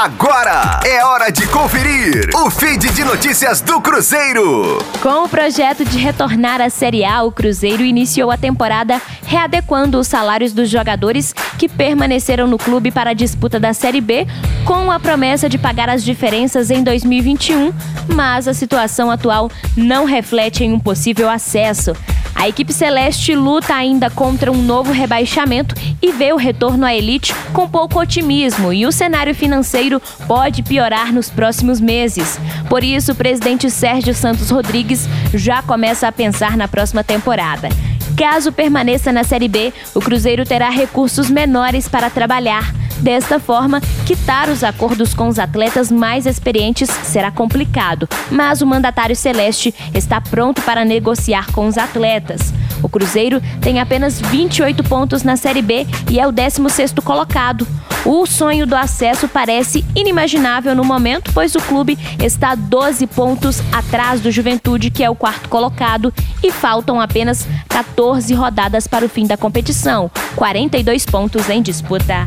Agora é hora de conferir o feed de notícias do Cruzeiro. Com o projeto de retornar à Série A, o Cruzeiro iniciou a temporada readequando os salários dos jogadores que permaneceram no clube para a disputa da Série B, com a promessa de pagar as diferenças em 2021, mas a situação atual não reflete em um possível acesso. A equipe celeste luta ainda contra um novo rebaixamento e vê o retorno à elite com pouco otimismo e o cenário financeiro pode piorar nos próximos meses. Por isso, o presidente Sérgio Santos Rodrigues já começa a pensar na próxima temporada. Caso permaneça na Série B, o Cruzeiro terá recursos menores para trabalhar. Desta forma, quitar os acordos com os atletas mais experientes será complicado, mas o mandatário celeste está pronto para negociar com os atletas. O Cruzeiro tem apenas 28 pontos na Série B e é o 16º colocado. O sonho do acesso parece inimaginável no momento, pois o clube está 12 pontos atrás do Juventude, que é o quarto colocado, e faltam apenas 14 rodadas para o fim da competição, 42 pontos em disputa.